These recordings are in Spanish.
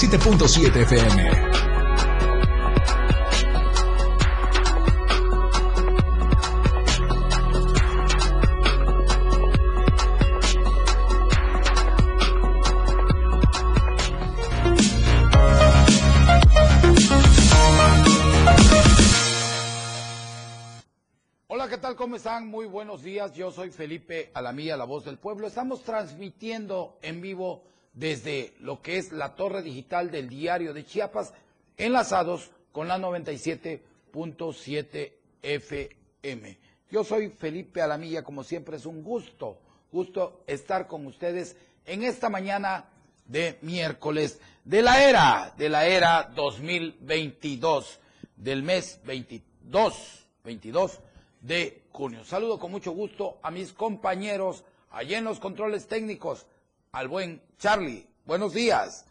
7.7 FM. Hola, ¿qué tal? ¿Cómo están? Muy buenos días. Yo soy Felipe Alamía, la voz del pueblo. Estamos transmitiendo en vivo desde lo que es la torre digital del diario de Chiapas, enlazados con la 97.7 FM. Yo soy Felipe Alamilla, como siempre es un gusto, gusto estar con ustedes en esta mañana de miércoles de la era, de la era 2022, del mes 22, 22 de junio. Saludo con mucho gusto a mis compañeros allí en los controles técnicos, al buen Charlie, buenos días.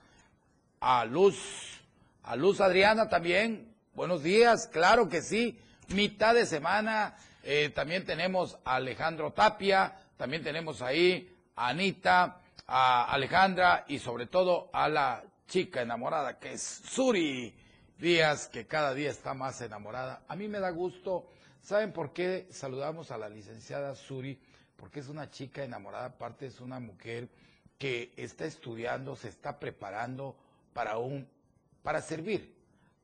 A Luz, a Luz Adriana también, buenos días, claro que sí. Mitad de semana, eh, también tenemos a Alejandro Tapia, también tenemos ahí a Anita, a Alejandra y sobre todo a la chica enamorada que es Suri Díaz, que cada día está más enamorada. A mí me da gusto, ¿saben por qué saludamos a la licenciada Suri? Porque es una chica enamorada, aparte es una mujer que está estudiando, se está preparando para un para servir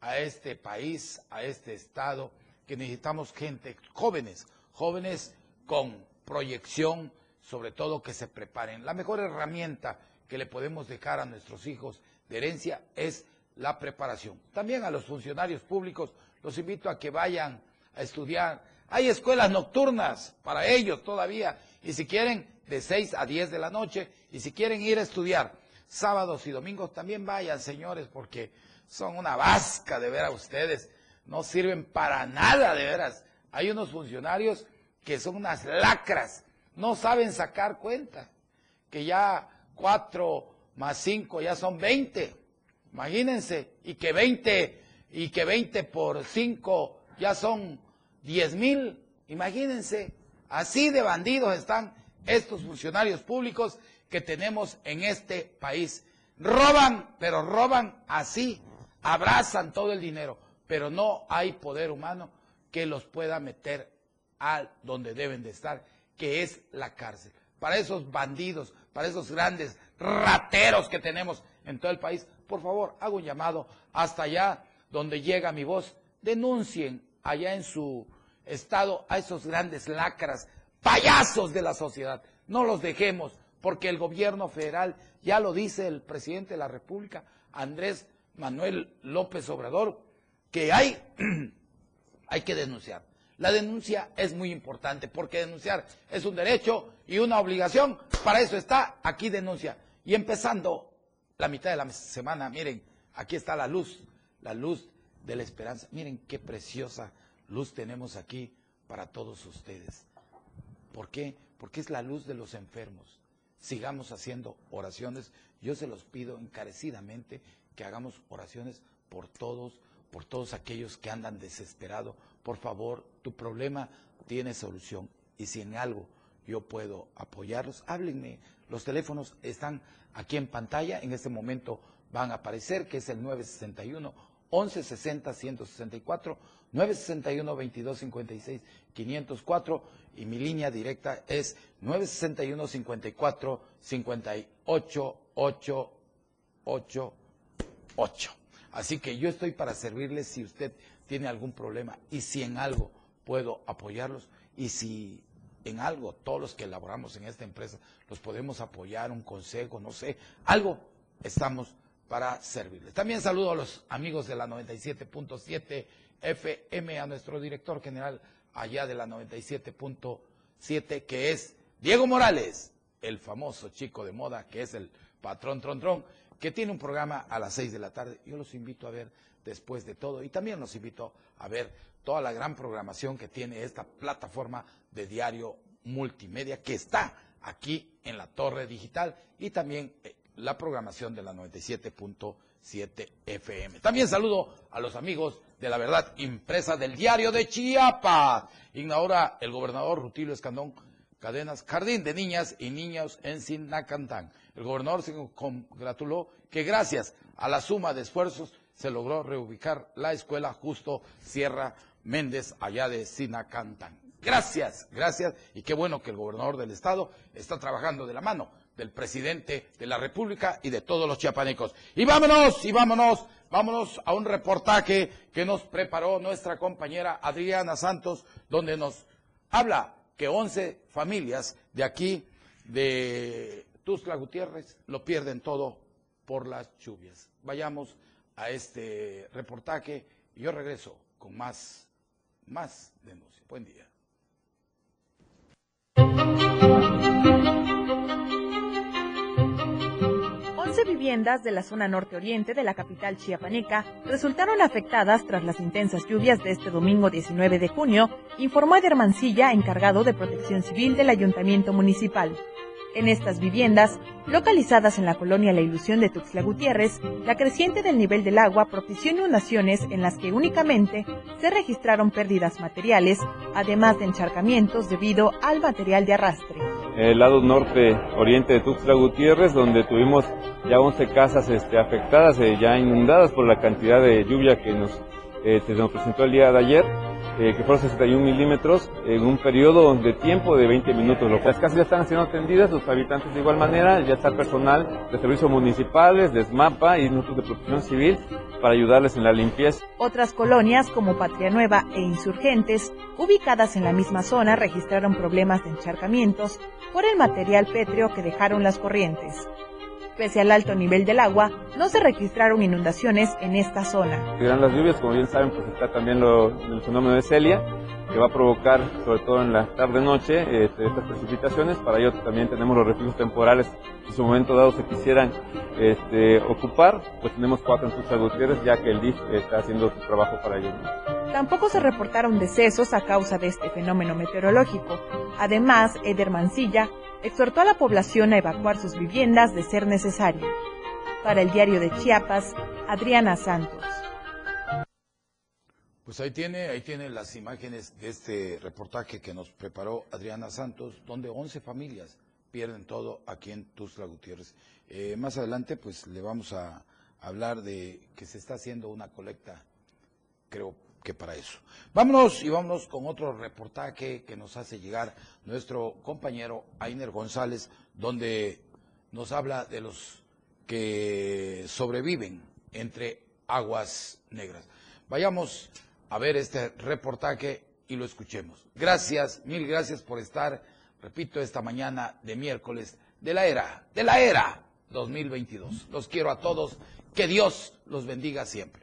a este país, a este estado, que necesitamos gente, jóvenes, jóvenes con proyección, sobre todo que se preparen. La mejor herramienta que le podemos dejar a nuestros hijos de herencia es la preparación. También a los funcionarios públicos los invito a que vayan a estudiar. Hay escuelas nocturnas para ellos todavía y si quieren de 6 a 10 de la noche y si quieren ir a estudiar sábados y domingos también vayan, señores, porque son una vasca de ver a ustedes. No sirven para nada, de veras. Hay unos funcionarios que son unas lacras, no saben sacar cuenta, que ya 4 más 5 ya son 20. Imagínense, y que 20 y que 20 por 5 ya son 10 mil. Imagínense, así de bandidos están estos funcionarios públicos que tenemos en este país. Roban, pero roban así, abrazan todo el dinero, pero no hay poder humano que los pueda meter a donde deben de estar, que es la cárcel. Para esos bandidos, para esos grandes rateros que tenemos en todo el país, por favor, hago un llamado hasta allá donde llega mi voz, denuncien allá en su estado a esos grandes lacras, payasos de la sociedad. No los dejemos, porque el gobierno federal, ya lo dice el presidente de la República, Andrés Manuel López Obrador, que hay, hay que denunciar. La denuncia es muy importante, porque denunciar es un derecho y una obligación. Para eso está aquí denuncia. Y empezando la mitad de la semana, miren, aquí está la luz, la luz de la esperanza. Miren qué preciosa luz tenemos aquí para todos ustedes. ¿Por qué? Porque es la luz de los enfermos. Sigamos haciendo oraciones. Yo se los pido encarecidamente que hagamos oraciones por todos, por todos aquellos que andan desesperados. Por favor, tu problema tiene solución. Y si en algo yo puedo apoyarlos, háblenme. Los teléfonos están aquí en pantalla. En este momento van a aparecer, que es el 961 1160 164 961 2256 504 y mi línea directa es 961 54 58 888. Así que yo estoy para servirles si usted tiene algún problema y si en algo puedo apoyarlos y si en algo todos los que elaboramos en esta empresa los podemos apoyar, un consejo, no sé, algo estamos para servirles. También saludo a los amigos de la 97.7 FM, a nuestro director general allá de la 97.7, que es Diego Morales, el famoso chico de moda, que es el patrón Tron, que tiene un programa a las 6 de la tarde. Yo los invito a ver después de todo y también los invito a ver toda la gran programación que tiene esta plataforma de diario multimedia que está aquí en la torre digital y también eh, la programación de la 97.7 FM. También saludo a los amigos de la verdad impresa del diario de Chiapas. Inaugura el gobernador Rutilio Escandón cadenas, jardín de niñas y niños en Sinacantán. El gobernador se congratuló que gracias a la suma de esfuerzos se logró reubicar la escuela justo Sierra Méndez allá de Sinacantán. Gracias, gracias y qué bueno que el gobernador del estado está trabajando de la mano del presidente de la República y de todos los chiapanecos. Y vámonos, y vámonos, vámonos a un reportaje que nos preparó nuestra compañera Adriana Santos, donde nos habla que 11 familias de aquí, de Tuzla Gutiérrez, lo pierden todo por las lluvias. Vayamos a este reportaje y yo regreso con más, más denuncias. Buen día. 11 viviendas de la zona norte-oriente de la capital chiapaneca resultaron afectadas tras las intensas lluvias de este domingo 19 de junio, informó Eder Mancilla, encargado de protección civil del ayuntamiento municipal. En estas viviendas, localizadas en la colonia La Ilusión de Tuxtla Gutiérrez, la creciente del nivel del agua propició inundaciones en las que únicamente se registraron pérdidas materiales, además de encharcamientos debido al material de arrastre. El lado norte oriente de Tuxtla Gutiérrez, donde tuvimos ya 11 casas este, afectadas, eh, ya inundadas por la cantidad de lluvia que nos, eh, se nos presentó el día de ayer eh, que fueron 61 milímetros en un periodo de tiempo de 20 minutos. Las casas ya están siendo atendidas, los habitantes de igual manera, ya está personal de servicios municipales, de SMAPA y nosotros de protección civil para ayudarles en la limpieza. Otras colonias como Patria Nueva e Insurgentes, ubicadas en la misma zona, registraron problemas de encharcamientos por el material pétreo que dejaron las corrientes. Pese al alto nivel del agua, no se registraron inundaciones en esta zona. Serán las lluvias, como bien saben, pues está también lo, el fenómeno de Celia, que va a provocar, sobre todo en la tarde-noche, este, estas precipitaciones. Para ello también tenemos los refugios temporales, si en su momento dado se quisieran este, ocupar, pues tenemos cuatro en sus Gutiérrez, ya que el DIF está haciendo su trabajo para ello. Tampoco se reportaron decesos a causa de este fenómeno meteorológico. Además, Eder Mancilla exhortó a la población a evacuar sus viviendas de ser necesario. Para el diario de Chiapas, Adriana Santos. Pues ahí tiene, ahí tiene las imágenes de este reportaje que nos preparó Adriana Santos, donde 11 familias pierden todo aquí en Tuzla Gutiérrez. Eh, más adelante, pues le vamos a hablar de que se está haciendo una colecta, creo, que para eso. Vámonos y vámonos con otro reportaje que nos hace llegar nuestro compañero Ainer González, donde nos habla de los que sobreviven entre aguas negras. Vayamos a ver este reportaje y lo escuchemos. Gracias, mil gracias por estar, repito, esta mañana de miércoles de la era, de la era 2022. Los quiero a todos, que Dios los bendiga siempre.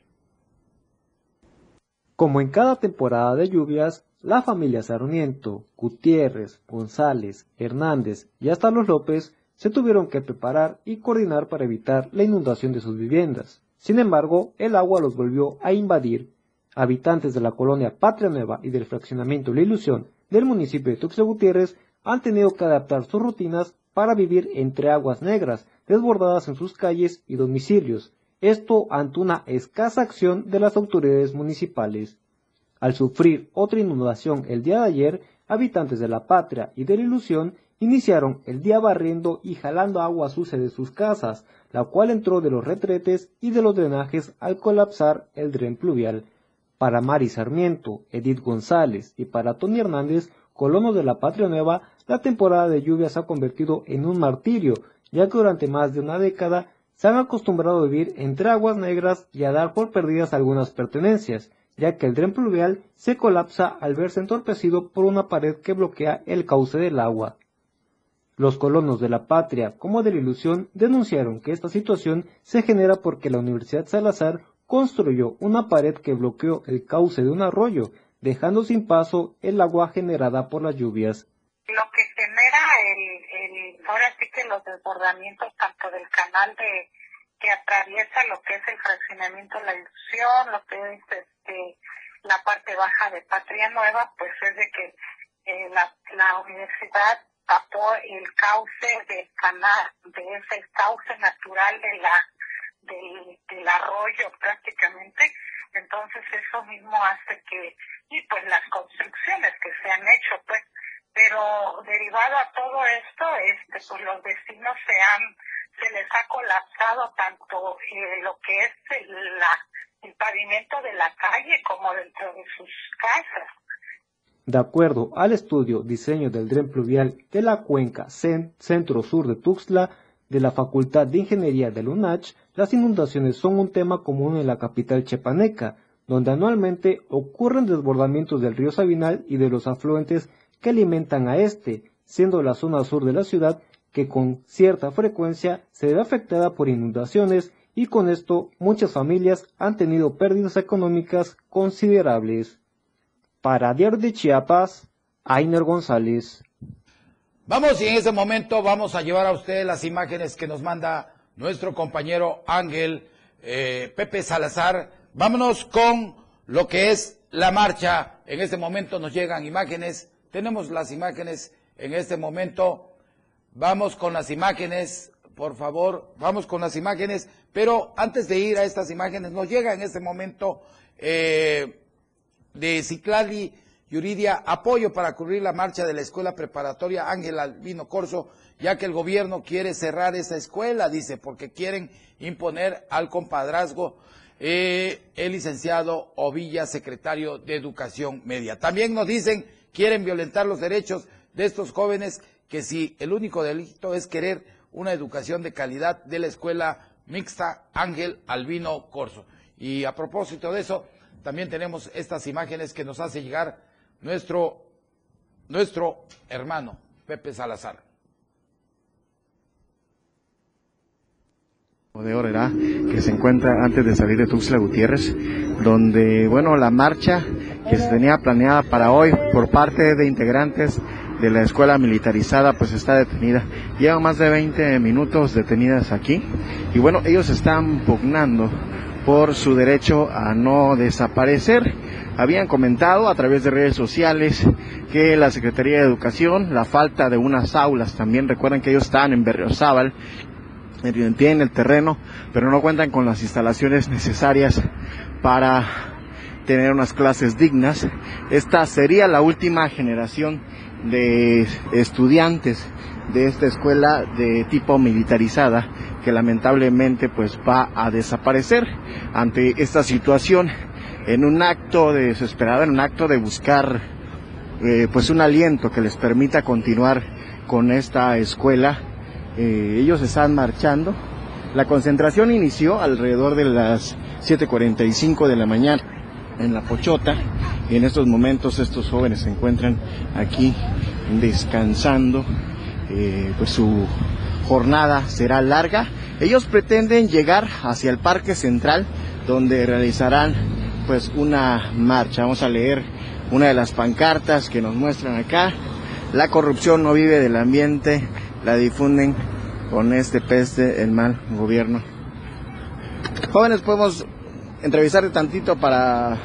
Como en cada temporada de lluvias, la familia Sarmiento, Gutiérrez, González, Hernández y hasta los López se tuvieron que preparar y coordinar para evitar la inundación de sus viviendas. Sin embargo, el agua los volvió a invadir. Habitantes de la colonia Patria Nueva y del fraccionamiento La Ilusión del municipio de Tuxtla Gutiérrez han tenido que adaptar sus rutinas para vivir entre aguas negras desbordadas en sus calles y domicilios, esto ante una escasa acción de las autoridades municipales. Al sufrir otra inundación el día de ayer, habitantes de la patria y de la ilusión iniciaron el día barriendo y jalando agua sucia de sus casas, la cual entró de los retretes y de los drenajes al colapsar el dren pluvial. Para Mari Sarmiento, Edith González y para Tony Hernández, colonos de la Patria Nueva, la temporada de lluvias ha convertido en un martirio, ya que durante más de una década se han acostumbrado a vivir entre aguas negras y a dar por perdidas algunas pertenencias, ya que el dren pluvial se colapsa al verse entorpecido por una pared que bloquea el cauce del agua. Los colonos de la patria, como de la ilusión, denunciaron que esta situación se genera porque la Universidad Salazar construyó una pared que bloqueó el cauce de un arroyo, dejando sin paso el agua generada por las lluvias. Lo que genera ahora sí que los desbordamientos tanto del canal de que atraviesa lo que es el fraccionamiento de la ilusión, lo que es este la parte baja de Patria Nueva, pues es de que eh, la, la universidad tapó el cauce del canal, de ese cauce natural de la del, del arroyo prácticamente, entonces eso mismo hace que, y pues las construcciones que se han hecho, pues pero derivado a todo esto, este, pues los vecinos se han, se les ha colapsado tanto eh, lo que es el, la, el pavimento de la calle como dentro de sus casas. De acuerdo al estudio Diseño del Dren Pluvial de la Cuenca Centro-Sur de Tuxtla de la Facultad de Ingeniería de UNACH, las inundaciones son un tema común en la capital chepaneca, donde anualmente ocurren desbordamientos del río Sabinal y de los afluentes que alimentan a este, siendo la zona sur de la ciudad que con cierta frecuencia se ve afectada por inundaciones y con esto muchas familias han tenido pérdidas económicas considerables. Para Diario de Chiapas, Ainer González. Vamos y en ese momento vamos a llevar a ustedes las imágenes que nos manda nuestro compañero Ángel eh, Pepe Salazar. Vámonos con lo que es la marcha. En este momento nos llegan imágenes. Tenemos las imágenes en este momento. Vamos con las imágenes, por favor. Vamos con las imágenes. Pero antes de ir a estas imágenes, nos llega en este momento eh, de Ciclali Yuridia apoyo para cubrir la marcha de la escuela preparatoria Ángel Albino Corso, ya que el gobierno quiere cerrar esa escuela, dice, porque quieren imponer al compadrazgo eh, el licenciado Ovilla, secretario de Educación Media. También nos dicen, quieren violentar los derechos de estos jóvenes, que si el único delito es querer una educación de calidad de la escuela mixta Ángel Albino Corso. Y a propósito de eso, también tenemos estas imágenes que nos hace llegar nuestro, nuestro hermano Pepe Salazar. De Orera, que se encuentra antes de salir de Tuxtla Gutiérrez, donde, bueno, la marcha que se tenía planeada para hoy por parte de integrantes de la escuela militarizada, pues está detenida. Llevan más de 20 minutos detenidas aquí y bueno, ellos están pugnando por su derecho a no desaparecer. Habían comentado a través de redes sociales que la Secretaría de Educación, la falta de unas aulas, también recuerden que ellos están en Berriozábal, tienen el terreno, pero no cuentan con las instalaciones necesarias para tener unas clases dignas. Esta sería la última generación de estudiantes de esta escuela de tipo militarizada que lamentablemente pues va a desaparecer ante esta situación en un acto de desesperado, en un acto de buscar eh, pues un aliento que les permita continuar con esta escuela. Eh, ellos están marchando. La concentración inició alrededor de las 7.45 de la mañana en la Pochota y en estos momentos estos jóvenes se encuentran aquí descansando. Eh, pues su jornada será larga. Ellos pretenden llegar hacia el Parque Central donde realizarán pues una marcha. Vamos a leer una de las pancartas que nos muestran acá. La corrupción no vive del ambiente, la difunden con este peste el mal gobierno. Jóvenes, podemos entrevistarte tantito para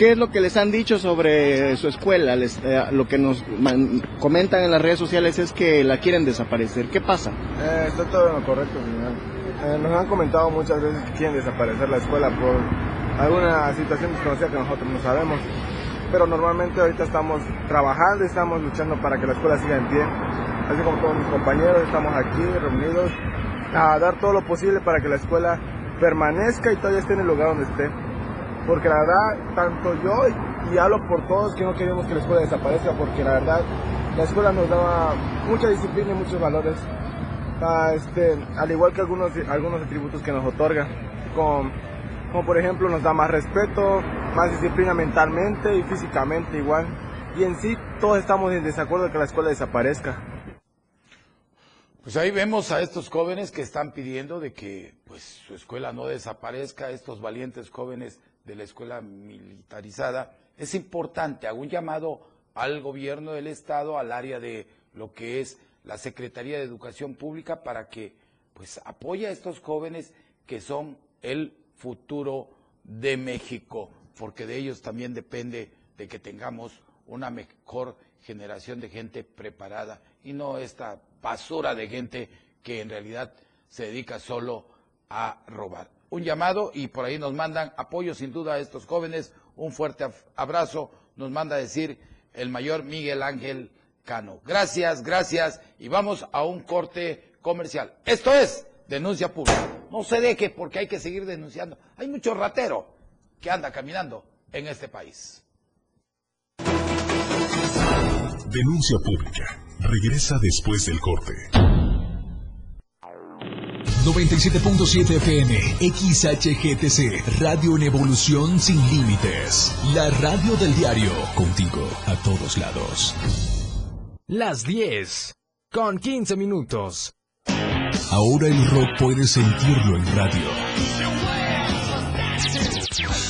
¿Qué es lo que les han dicho sobre su escuela? Eh, lo que nos comentan en las redes sociales es que la quieren desaparecer. ¿Qué pasa? Eh, está todo en lo correcto, señor. Eh, nos han comentado muchas veces que quieren desaparecer la escuela por alguna situación desconocida que nosotros no sabemos. Pero normalmente ahorita estamos trabajando, estamos luchando para que la escuela siga en pie. Así como todos mis compañeros, estamos aquí reunidos a dar todo lo posible para que la escuela permanezca y todavía esté en el lugar donde esté porque la verdad, tanto yo y, hablo por todos que no queremos que la escuela desaparezca, porque la verdad, la escuela nos daba mucha disciplina y muchos valores, este, al igual que algunos, algunos atributos que nos otorga, como por ejemplo nos da más respeto, más disciplina mentalmente y físicamente igual, y en sí todos estamos en desacuerdo de que la escuela desaparezca. Pues ahí vemos a estos jóvenes que están pidiendo de que pues su escuela no desaparezca, estos valientes jóvenes de la escuela militarizada, es importante, hago un llamado al gobierno del Estado, al área de lo que es la Secretaría de Educación Pública, para que pues apoye a estos jóvenes que son el futuro de México, porque de ellos también depende de que tengamos una mejor generación de gente preparada y no esta basura de gente que en realidad se dedica solo a robar un llamado y por ahí nos mandan apoyo sin duda a estos jóvenes. Un fuerte abrazo. Nos manda decir el mayor Miguel Ángel Cano. Gracias, gracias y vamos a un corte comercial. Esto es denuncia pública. No se deje porque hay que seguir denunciando. Hay mucho ratero que anda caminando en este país. Denuncia pública. Regresa después del corte. 97.7 FM, XHGTC, Radio en Evolución Sin Límites. La radio del diario, contigo a todos lados. Las 10, con 15 minutos. Ahora el rock puedes sentirlo en radio.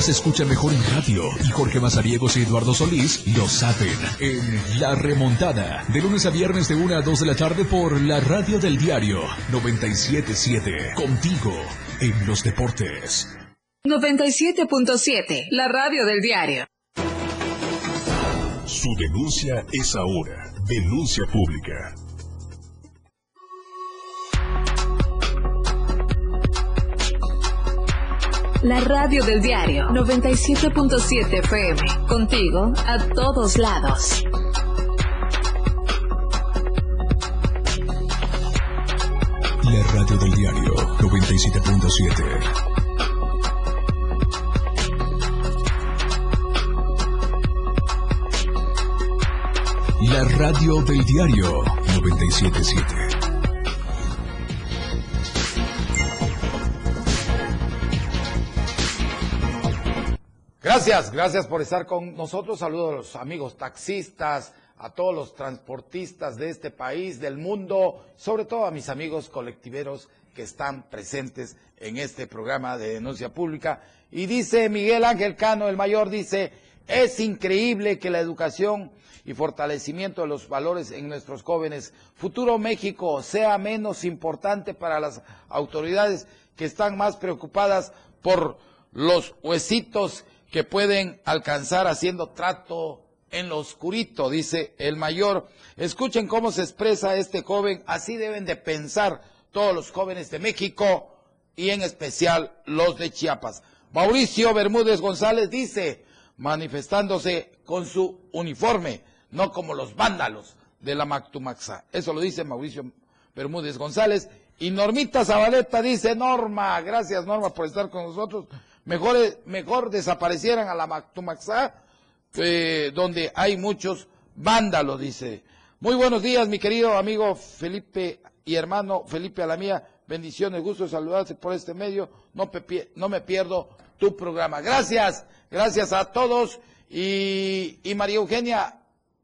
Se escucha mejor en radio y Jorge Mazariegos y Eduardo Solís lo saben en La Remontada, de lunes a viernes de 1 a 2 de la tarde por la radio del diario 977, contigo en los deportes. 97.7, la radio del diario. Su denuncia es ahora, denuncia pública. La radio del diario 97.7 FM. Contigo a todos lados. La radio del diario 97.7. La radio del diario 977. Gracias, gracias por estar con nosotros. Saludos a los amigos taxistas, a todos los transportistas de este país, del mundo, sobre todo a mis amigos colectiveros que están presentes en este programa de denuncia pública. Y dice Miguel Ángel Cano, el mayor, dice, es increíble que la educación y fortalecimiento de los valores en nuestros jóvenes, futuro México, sea menos importante para las autoridades que están más preocupadas por los huesitos que pueden alcanzar haciendo trato en lo oscurito, dice el mayor. Escuchen cómo se expresa este joven, así deben de pensar todos los jóvenes de México y en especial los de Chiapas. Mauricio Bermúdez González dice, manifestándose con su uniforme, no como los vándalos de la Mactumaxa. Eso lo dice Mauricio Bermúdez González. Y Normita Zabaleta dice, Norma, gracias Norma por estar con nosotros mejor, mejor desaparecieran a la Mactumaxá, donde hay muchos vándalos, dice. Muy buenos días, mi querido amigo Felipe y hermano Felipe Alamía. Bendiciones, gusto de saludarte por este medio. No, no me pierdo tu programa. Gracias, gracias a todos. Y, y María Eugenia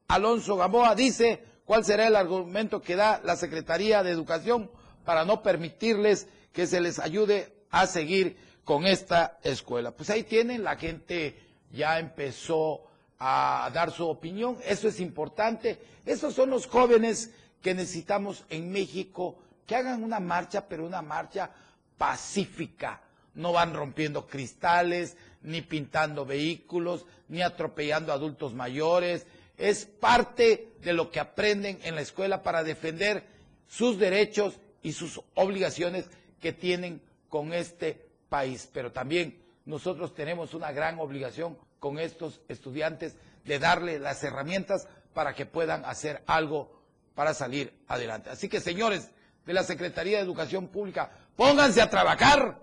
Alonso Gamboa dice cuál será el argumento que da la Secretaría de Educación para no permitirles que se les ayude a seguir con esta escuela. Pues ahí tienen, la gente ya empezó a dar su opinión, eso es importante. Esos son los jóvenes que necesitamos en México, que hagan una marcha, pero una marcha pacífica. No van rompiendo cristales, ni pintando vehículos, ni atropellando adultos mayores, es parte de lo que aprenden en la escuela para defender sus derechos y sus obligaciones que tienen con este país. Pero también nosotros tenemos una gran obligación con estos estudiantes de darle las herramientas para que puedan hacer algo para salir adelante. Así que, señores de la Secretaría de Educación Pública, pónganse a trabajar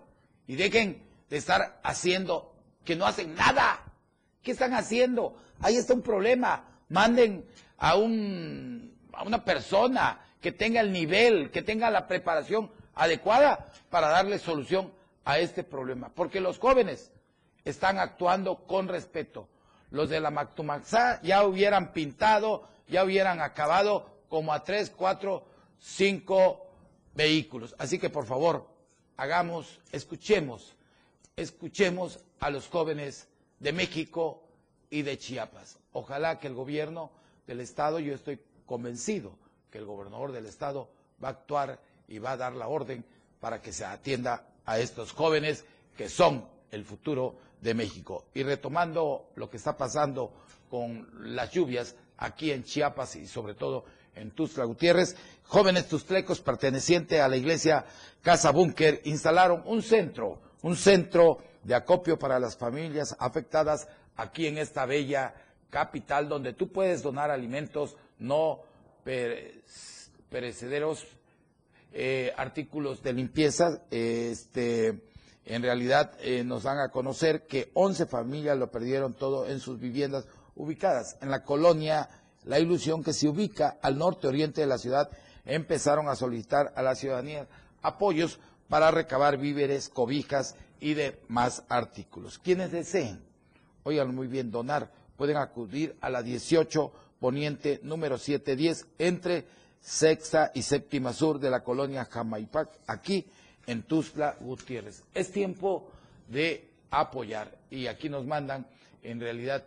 y dejen de estar haciendo que no hacen nada. ¿Qué están haciendo? Ahí está un problema. Manden a, un, a una persona que tenga el nivel, que tenga la preparación adecuada para darle solución a este problema. Porque los jóvenes están actuando con respeto. Los de la Mactumaxá ya hubieran pintado, ya hubieran acabado como a tres, cuatro, cinco vehículos. Así que por favor, hagamos, escuchemos, escuchemos a los jóvenes de México y de Chiapas. Ojalá que el gobierno del Estado, yo estoy convencido que el gobernador del Estado va a actuar y va a dar la orden para que se atienda a estos jóvenes que son el futuro de México. Y retomando lo que está pasando con las lluvias aquí en Chiapas y sobre todo en Tuzla Gutiérrez, jóvenes tustlecos pertenecientes a la iglesia Casa Búnker instalaron un centro, un centro de acopio para las familias afectadas aquí en esta bella capital donde tú puedes donar alimentos no perecederos, eh, artículos de limpieza, este, en realidad eh, nos dan a conocer que 11 familias lo perdieron todo en sus viviendas ubicadas en la colonia La Ilusión que se ubica al norte oriente de la ciudad. Empezaron a solicitar a la ciudadanía apoyos para recabar víveres, cobijas y demás artículos. Quienes deseen, oigan muy bien, donar, pueden acudir a la 18 Poniente número 710 entre sexta y séptima sur de la colonia Jamaipac, aquí en Tuzla Gutiérrez. Es tiempo de apoyar y aquí nos mandan en realidad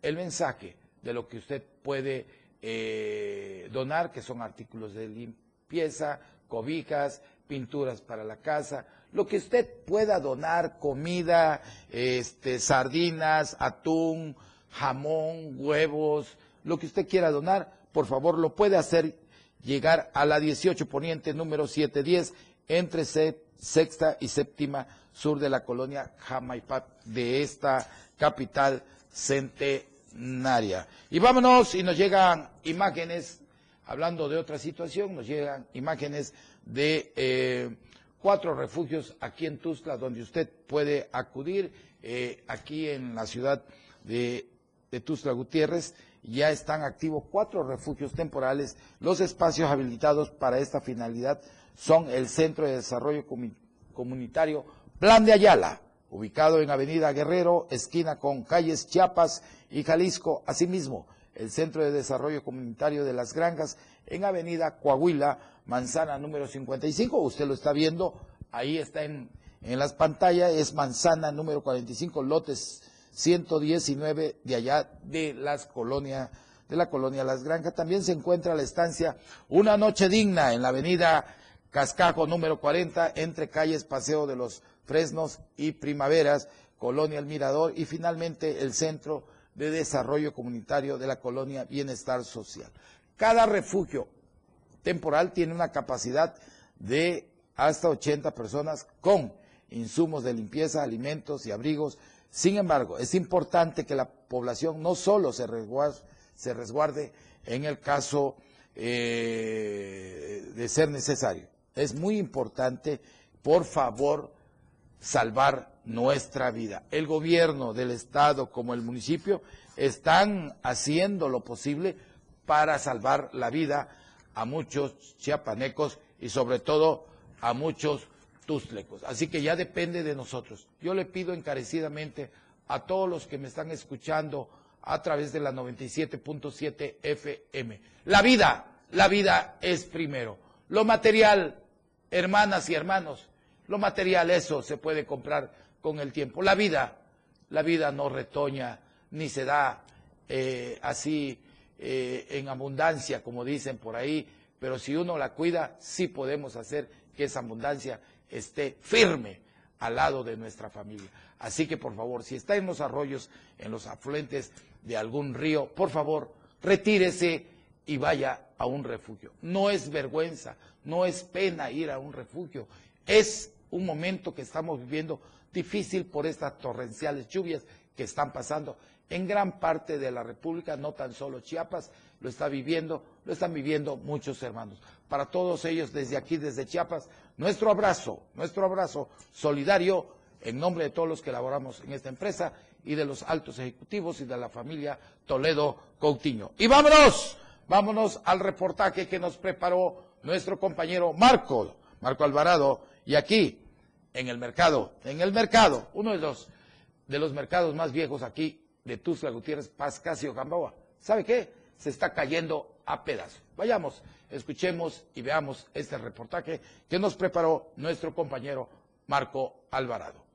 el mensaje de lo que usted puede eh, donar, que son artículos de limpieza, cobijas, pinturas para la casa, lo que usted pueda donar, comida, este, sardinas, atún, jamón, huevos, lo que usted quiera donar, por favor lo puede hacer llegar a la 18 Poniente número 710 entre sexta y séptima sur de la colonia Jamaipat de esta capital centenaria. Y vámonos y nos llegan imágenes, hablando de otra situación, nos llegan imágenes de eh, cuatro refugios aquí en Tuzla donde usted puede acudir, eh, aquí en la ciudad de, de Tuzla Gutiérrez ya están activos cuatro refugios temporales. Los espacios habilitados para esta finalidad son el Centro de Desarrollo Comunitario Plan de Ayala, ubicado en Avenida Guerrero, esquina con calles Chiapas y Jalisco. Asimismo, el Centro de Desarrollo Comunitario de Las Granjas en Avenida Coahuila, manzana número 55. Usted lo está viendo, ahí está en, en las pantallas, es manzana número 45, lotes 119 de allá de las colonias de la colonia Las Granjas. También se encuentra la estancia Una Noche Digna en la avenida Cascajo número 40 entre calles Paseo de los Fresnos y Primaveras, Colonia El Mirador y finalmente el Centro de Desarrollo Comunitario de la Colonia Bienestar Social. Cada refugio temporal tiene una capacidad de hasta 80 personas con insumos de limpieza, alimentos y abrigos sin embargo, es importante que la población no solo se resguarde, en el caso eh, de ser necesario. Es muy importante, por favor, salvar nuestra vida. El gobierno del Estado como el municipio están haciendo lo posible para salvar la vida a muchos chiapanecos y sobre todo a muchos Así que ya depende de nosotros. Yo le pido encarecidamente a todos los que me están escuchando a través de la 97.7 FM. La vida, la vida es primero. Lo material, hermanas y hermanos, lo material, eso se puede comprar con el tiempo. La vida, la vida no retoña ni se da eh, así eh, en abundancia, como dicen por ahí, pero si uno la cuida, sí podemos hacer que esa abundancia esté firme al lado de nuestra familia. Así que por favor, si está en los arroyos, en los afluentes de algún río, por favor, retírese y vaya a un refugio. No es vergüenza, no es pena ir a un refugio. Es un momento que estamos viviendo difícil por estas torrenciales lluvias que están pasando en gran parte de la República, no tan solo Chiapas, lo está viviendo, lo están viviendo muchos hermanos. Para todos ellos, desde aquí, desde Chiapas, nuestro abrazo, nuestro abrazo solidario en nombre de todos los que elaboramos en esta empresa y de los altos ejecutivos y de la familia Toledo Coutinho. Y vámonos, vámonos al reportaje que nos preparó nuestro compañero Marco, Marco Alvarado, y aquí, en el mercado, en el mercado, uno de los, de los mercados más viejos aquí de Tuzla Gutiérrez, Pascasio Gamboa. ¿Sabe qué? Se está cayendo a pedazos. Vayamos, escuchemos y veamos este reportaje que nos preparó nuestro compañero Marco Alvarado.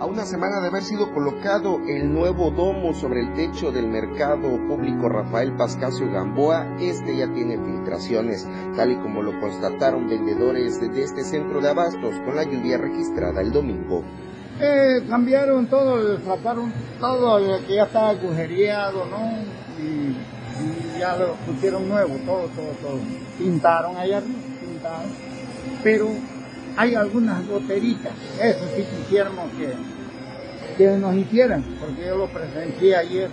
A una semana de haber sido colocado el nuevo domo sobre el techo del mercado público Rafael Pascasio Gamboa, este ya tiene filtraciones, tal y como lo constataron vendedores de este centro de abastos con la lluvia registrada el domingo. Eh, cambiaron todo, sacaron todo lo que ya estaba agujereado, ¿no? Y, ya lo pusieron nuevo, todo, todo, todo. Pintaron allá pintaron. Pero hay algunas goteritas, eso sí quisiéramos que, que nos hicieran, porque yo lo presencié ayer,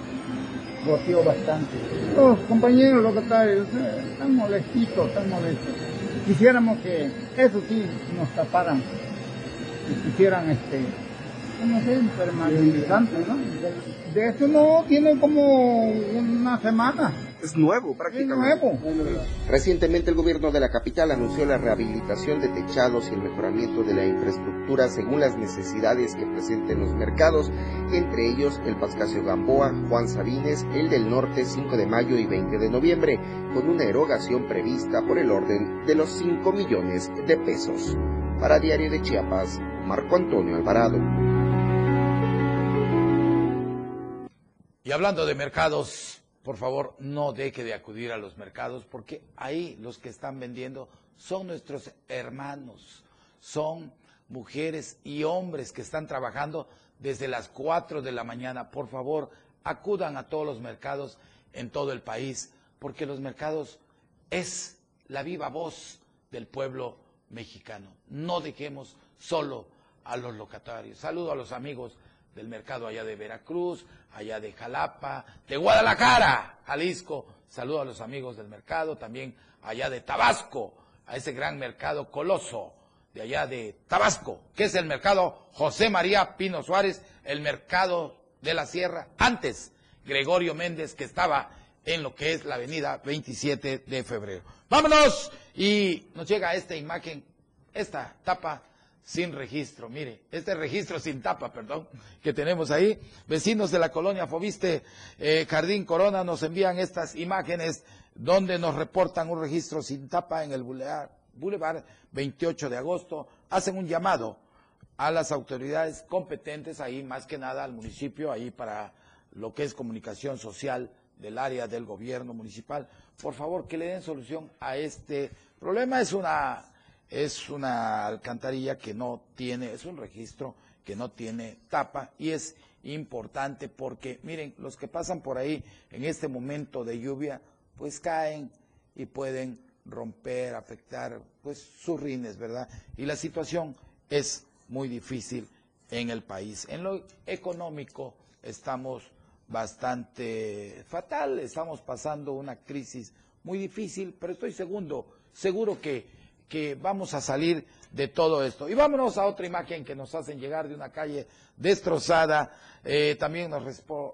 goteó bastante. Los compañeros locatarios eh, están molestitos, están molestos. Quisiéramos que eso sí nos taparan, que quisieran este, no sé, permanentizante, ¿no? De eso no tiene como una semana. Es nuevo prácticamente. Es nuevo. Recientemente el gobierno de la capital anunció la rehabilitación de techados y el mejoramiento de la infraestructura según las necesidades que presenten los mercados, entre ellos el Pascasio Gamboa, Juan Sabines, el del Norte 5 de mayo y 20 de noviembre, con una erogación prevista por el orden de los 5 millones de pesos. Para Diario de Chiapas, Marco Antonio Alvarado. Y hablando de mercados, por favor, no deje de acudir a los mercados porque ahí los que están vendiendo son nuestros hermanos, son mujeres y hombres que están trabajando desde las 4 de la mañana. Por favor, acudan a todos los mercados en todo el país porque los mercados es la viva voz del pueblo mexicano. No dejemos solo a los locatarios. Saludo a los amigos del mercado allá de Veracruz, allá de Jalapa, de Guadalajara, Jalisco. Saludo a los amigos del mercado, también allá de Tabasco, a ese gran mercado coloso de allá de Tabasco, que es el mercado José María Pino Suárez, el mercado de la Sierra, antes Gregorio Méndez, que estaba en lo que es la avenida 27 de febrero. Vámonos y nos llega esta imagen, esta tapa sin registro. Mire, este registro sin tapa, perdón, que tenemos ahí. Vecinos de la colonia Fobiste, eh, Jardín Corona, nos envían estas imágenes donde nos reportan un registro sin tapa en el Boulevard, Boulevard 28 de agosto. Hacen un llamado a las autoridades competentes ahí, más que nada al municipio, ahí para lo que es comunicación social del área del gobierno municipal. Por favor, que le den solución a este problema. Es una es una alcantarilla que no tiene, es un registro que no tiene tapa y es importante porque, miren, los que pasan por ahí en este momento de lluvia, pues caen y pueden romper, afectar, pues sus rines, ¿verdad? Y la situación es muy difícil en el país. En lo económico estamos bastante fatal, estamos pasando una crisis muy difícil, pero estoy seguro, seguro que que vamos a salir de todo esto. Y vámonos a otra imagen que nos hacen llegar de una calle destrozada. Eh, también nos,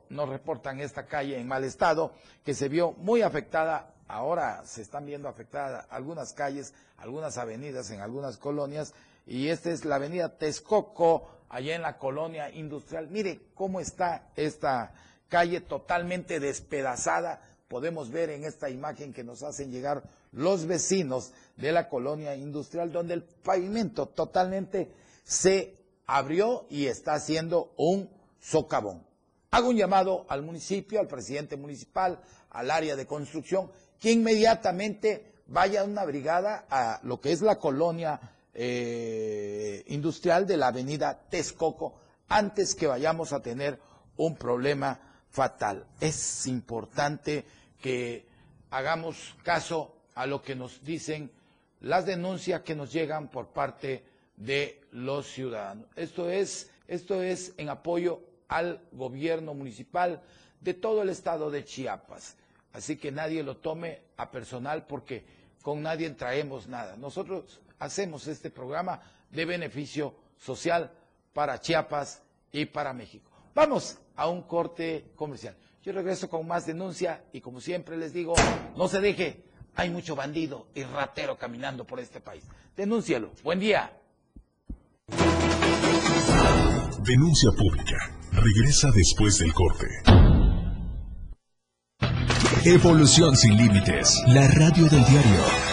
nos reportan esta calle en mal estado, que se vio muy afectada. Ahora se están viendo afectadas algunas calles, algunas avenidas en algunas colonias. Y esta es la avenida Texcoco, allá en la colonia industrial. Mire cómo está esta calle totalmente despedazada. Podemos ver en esta imagen que nos hacen llegar los vecinos de la colonia industrial, donde el pavimento totalmente se abrió y está haciendo un socavón. Hago un llamado al municipio, al presidente municipal, al área de construcción, que inmediatamente vaya una brigada a lo que es la colonia eh, industrial de la avenida Texcoco, antes que vayamos a tener un problema fatal. Es importante que hagamos caso a lo que nos dicen las denuncias que nos llegan por parte de los ciudadanos. Esto es, esto es en apoyo al gobierno municipal de todo el estado de Chiapas. Así que nadie lo tome a personal porque con nadie traemos nada. Nosotros hacemos este programa de beneficio social para Chiapas y para México. Vamos a un corte comercial. Yo regreso con más denuncia y como siempre les digo, no se deje, hay mucho bandido y ratero caminando por este país. Denúncialo. Buen día. Denuncia pública. Regresa después del corte. Evolución sin límites. La radio del diario.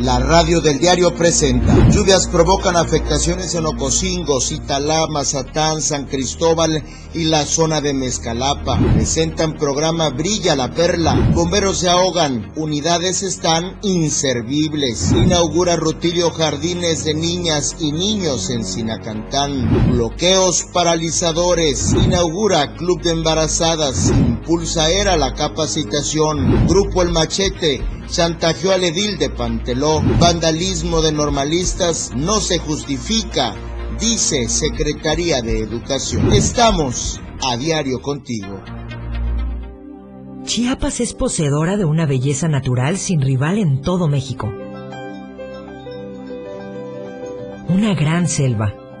La radio del diario presenta. Lluvias provocan afectaciones en Ocosingo, Citalá, Mazatán, San Cristóbal y la zona de Mezcalapa. Presentan programa Brilla la Perla. Bomberos se ahogan. Unidades están inservibles. Inaugura Rutilio Jardines de Niñas y Niños en Sinacantán. Bloqueos paralizadores. Inaugura Club de Embarazadas. Impulsa era la capacitación. Grupo El Machete chantajeó al edil de Panteló. Vandalismo de normalistas no se justifica, dice Secretaría de Educación. Estamos a diario contigo. Chiapas es poseedora de una belleza natural sin rival en todo México. Una gran selva,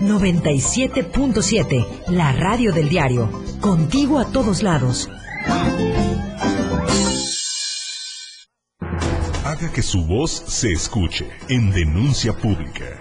97.7, la radio del diario. Contigo a todos lados. Haga que su voz se escuche en denuncia pública.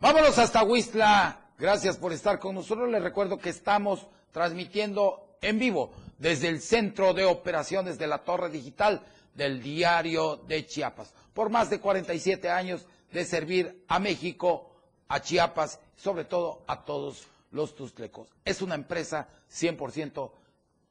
Vámonos hasta Huistla. Gracias por estar con nosotros. Les recuerdo que estamos transmitiendo en vivo desde el Centro de Operaciones de la Torre Digital del Diario de Chiapas. Por más de 47 años de servir a México, a Chiapas, sobre todo a todos los tustlecos. Es una empresa 100%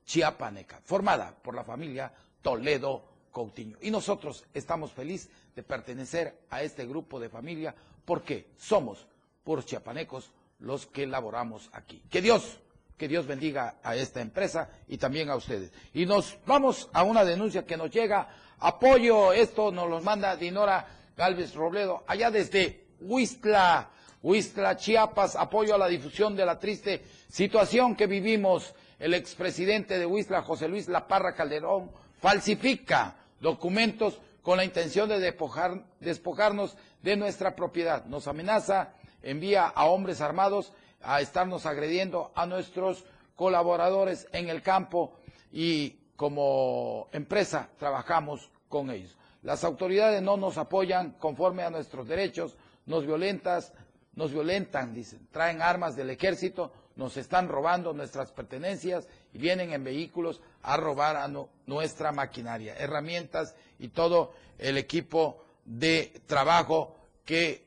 chiapaneca, formada por la familia Toledo Coutinho. Y nosotros estamos felices de pertenecer a este grupo de familia porque somos puros chiapanecos los que laboramos aquí. Que Dios, que Dios bendiga a esta empresa y también a ustedes. Y nos vamos a una denuncia que nos llega. Apoyo, esto nos lo manda Dinora Galvez Robledo, allá desde Huistla, Huistla, Chiapas, apoyo a la difusión de la triste situación que vivimos. El expresidente de Huistla, José Luis Laparra Calderón, falsifica documentos con la intención de despojar, despojarnos de nuestra propiedad. Nos amenaza, envía a hombres armados a estarnos agrediendo a nuestros colaboradores en el campo y como empresa trabajamos con ellos. Las autoridades no nos apoyan conforme a nuestros derechos, nos violentas, nos violentan, dicen, traen armas del ejército, nos están robando nuestras pertenencias y vienen en vehículos a robar a nuestra maquinaria, herramientas y todo el equipo de trabajo que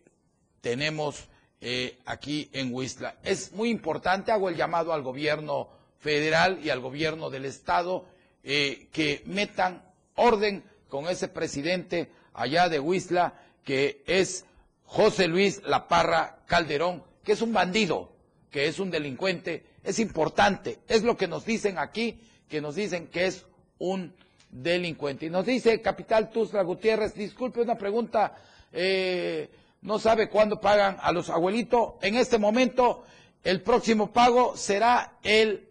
tenemos eh, aquí en Huistla. Es muy importante, hago el llamado al gobierno federal y al gobierno del estado eh, que metan orden con ese presidente allá de Huistla que es José Luis La Parra Calderón, que es un bandido, que es un delincuente, es importante, es lo que nos dicen aquí, que nos dicen que es un delincuente. Y nos dice Capital Tuzla Gutiérrez, disculpe una pregunta, eh, no sabe cuándo pagan a los abuelitos. En este momento, el próximo pago será el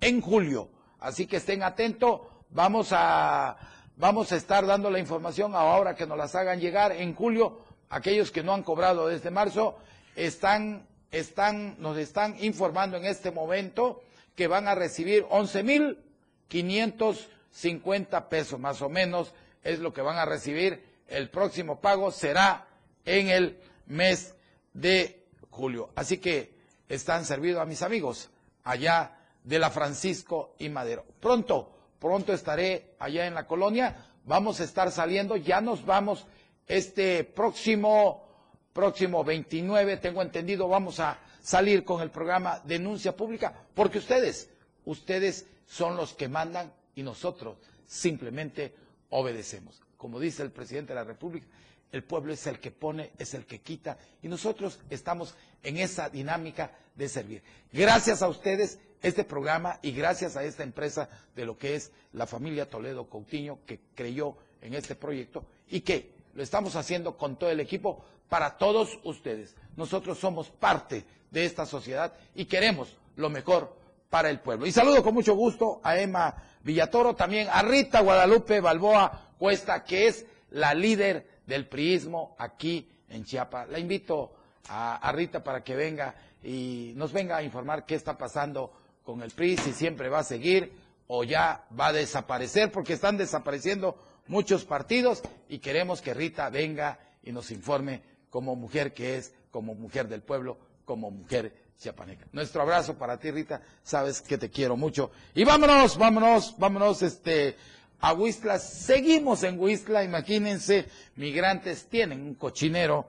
en julio. Así que estén atentos. Vamos a, vamos a estar dando la información ahora que nos las hagan llegar en julio. Aquellos que no han cobrado desde marzo están, están, nos están informando en este momento que van a recibir 11.550 pesos más o menos es lo que van a recibir. El próximo pago será en el mes de julio. Así que están servidos a mis amigos allá de la Francisco y Madero. Pronto, pronto estaré allá en la colonia. Vamos a estar saliendo, ya nos vamos este próximo, próximo 29, tengo entendido, vamos a salir con el programa Denuncia Pública, porque ustedes, ustedes son los que mandan y nosotros simplemente obedecemos. Como dice el presidente de la República, el pueblo es el que pone, es el que quita, y nosotros estamos en esa dinámica de servir. Gracias a ustedes este programa y gracias a esta empresa de lo que es la familia Toledo Coutinho que creyó en este proyecto y que lo estamos haciendo con todo el equipo para todos ustedes. Nosotros somos parte de esta sociedad y queremos lo mejor para el pueblo. Y saludo con mucho gusto a Emma Villatoro, también a Rita Guadalupe Balboa Cuesta, que es la líder del priismo aquí en Chiapas. La invito a, Rita para que venga y nos venga a informar qué está pasando con el PRI, si siempre va a seguir o ya va a desaparecer, porque están desapareciendo muchos partidos y queremos que Rita venga y nos informe como mujer que es, como mujer del pueblo, como mujer chiapaneca. Nuestro abrazo para ti, Rita, sabes que te quiero mucho. Y vámonos, vámonos, vámonos, este, a Huistla. Seguimos en Huistla, imagínense, migrantes tienen un cochinero,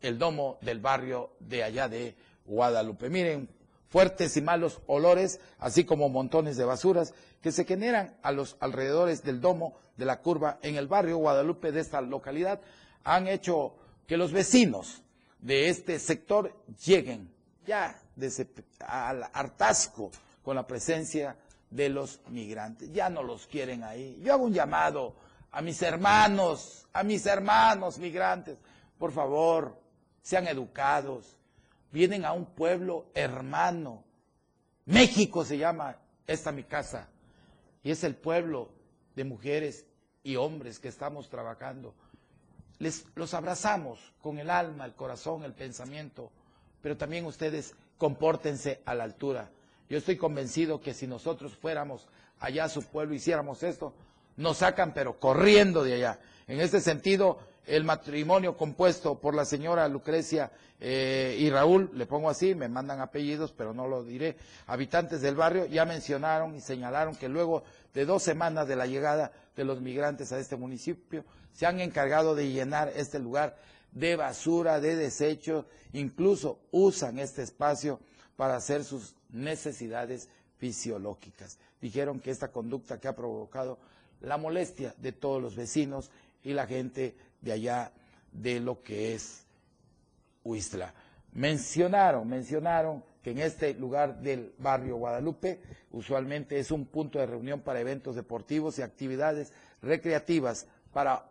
el domo del barrio de allá de Guadalupe. Miren, fuertes y malos olores, así como montones de basuras que se generan a los alrededores del domo de la curva en el barrio Guadalupe de esta localidad, han hecho que los vecinos de este sector lleguen ya al hartazgo con la presencia de los migrantes. Ya no los quieren ahí. Yo hago un llamado a mis hermanos, a mis hermanos migrantes. Por favor, sean educados. Vienen a un pueblo hermano. México se llama esta mi casa. Y es el pueblo de mujeres y hombres que estamos trabajando. Les, los abrazamos con el alma, el corazón, el pensamiento, pero también ustedes compórtense a la altura yo estoy convencido que si nosotros fuéramos allá a su pueblo, hiciéramos esto, nos sacan pero corriendo de allá. En este sentido, el matrimonio compuesto por la señora Lucrecia eh, y Raúl, le pongo así, me mandan apellidos, pero no lo diré, habitantes del barrio ya mencionaron y señalaron que luego de dos semanas de la llegada de los migrantes a este municipio, se han encargado de llenar este lugar de basura, de desechos, incluso usan este espacio para hacer sus necesidades fisiológicas. Dijeron que esta conducta que ha provocado la molestia de todos los vecinos y la gente de allá de lo que es Huistla. Mencionaron, mencionaron que en este lugar del barrio Guadalupe usualmente es un punto de reunión para eventos deportivos y actividades recreativas para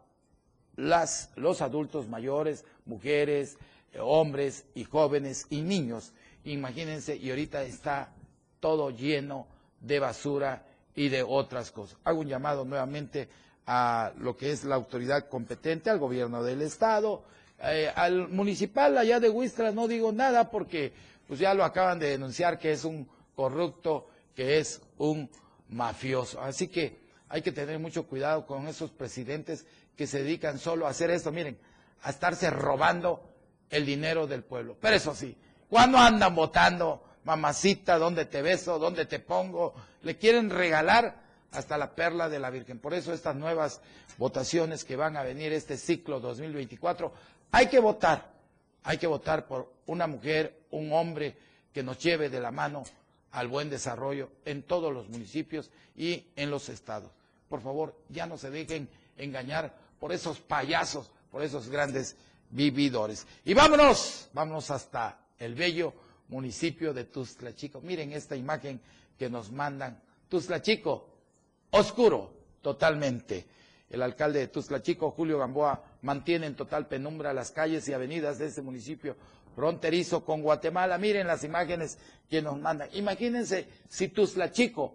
las, los adultos mayores, mujeres, hombres y jóvenes y niños imagínense, y ahorita está todo lleno de basura y de otras cosas. Hago un llamado nuevamente a lo que es la autoridad competente, al gobierno del Estado, eh, al municipal allá de Huistras no digo nada porque pues ya lo acaban de denunciar que es un corrupto, que es un mafioso. Así que hay que tener mucho cuidado con esos presidentes que se dedican solo a hacer esto, miren, a estarse robando el dinero del pueblo. Pero eso sí, ¿Cuándo andan votando? Mamacita, ¿dónde te beso? ¿Dónde te pongo? le quieren regalar hasta la perla de la Virgen. Por eso estas nuevas votaciones que van a venir este ciclo 2024, hay que votar, hay que votar por una mujer, un hombre que nos lleve de la mano al buen desarrollo en todos los municipios y en los estados. Por favor, ya no se dejen engañar por esos payasos, por esos grandes vividores. Y vámonos, vámonos hasta el bello municipio de Tuzla Chico. Miren esta imagen que nos mandan. Tuzla Chico, oscuro, totalmente. El alcalde de Tuzla Chico, Julio Gamboa, mantiene en total penumbra las calles y avenidas de este municipio fronterizo con Guatemala. Miren las imágenes que nos mandan. Imagínense si Tuzla Chico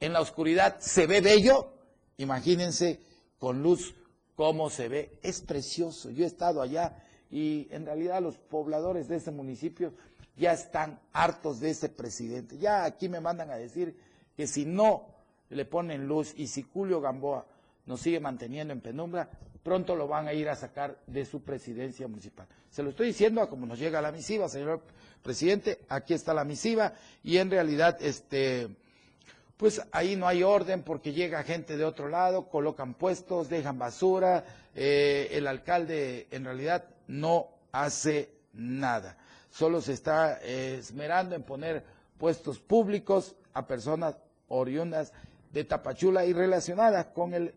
en la oscuridad se ve bello, imagínense con luz cómo se ve. Es precioso. Yo he estado allá y en realidad los pobladores de este municipio ya están hartos de ese presidente. Ya aquí me mandan a decir que si no le ponen luz y si Julio Gamboa nos sigue manteniendo en penumbra, pronto lo van a ir a sacar de su presidencia municipal. Se lo estoy diciendo a como nos llega la misiva, señor presidente, aquí está la misiva y en realidad este pues ahí no hay orden porque llega gente de otro lado, colocan puestos, dejan basura, eh, el alcalde en realidad no hace nada, solo se está eh, esmerando en poner puestos públicos a personas oriundas de Tapachula y relacionadas con el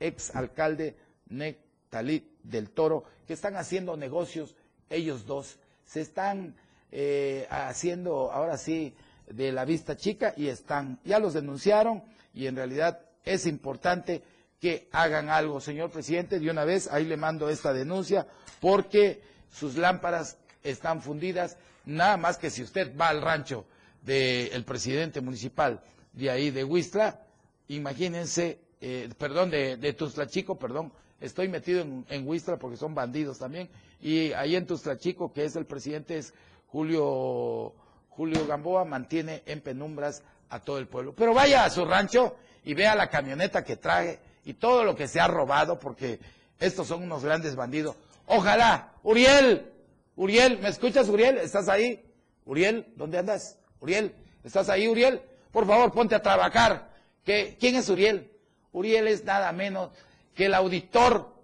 ex alcalde Nectalí del Toro, que están haciendo negocios ellos dos, se están eh, haciendo ahora sí de la vista chica y están, ya los denunciaron y en realidad es importante que hagan algo, señor presidente, de una vez ahí le mando esta denuncia porque sus lámparas están fundidas, nada más que si usted va al rancho del presidente municipal de ahí de Huistla, imagínense, eh, perdón, de, de Chico, perdón, estoy metido en, en Huistla porque son bandidos también, y ahí en Chico, que es el presidente, es Julio Julio Gamboa mantiene en penumbras a todo el pueblo. Pero vaya a su rancho y vea la camioneta que trae y todo lo que se ha robado, porque estos son unos grandes bandidos. Ojalá, Uriel, Uriel, ¿me escuchas, Uriel? ¿Estás ahí? Uriel, ¿dónde andas? Uriel, ¿estás ahí, Uriel? Por favor, ponte a trabajar. ¿Qué, ¿Quién es Uriel? Uriel es nada menos que el auditor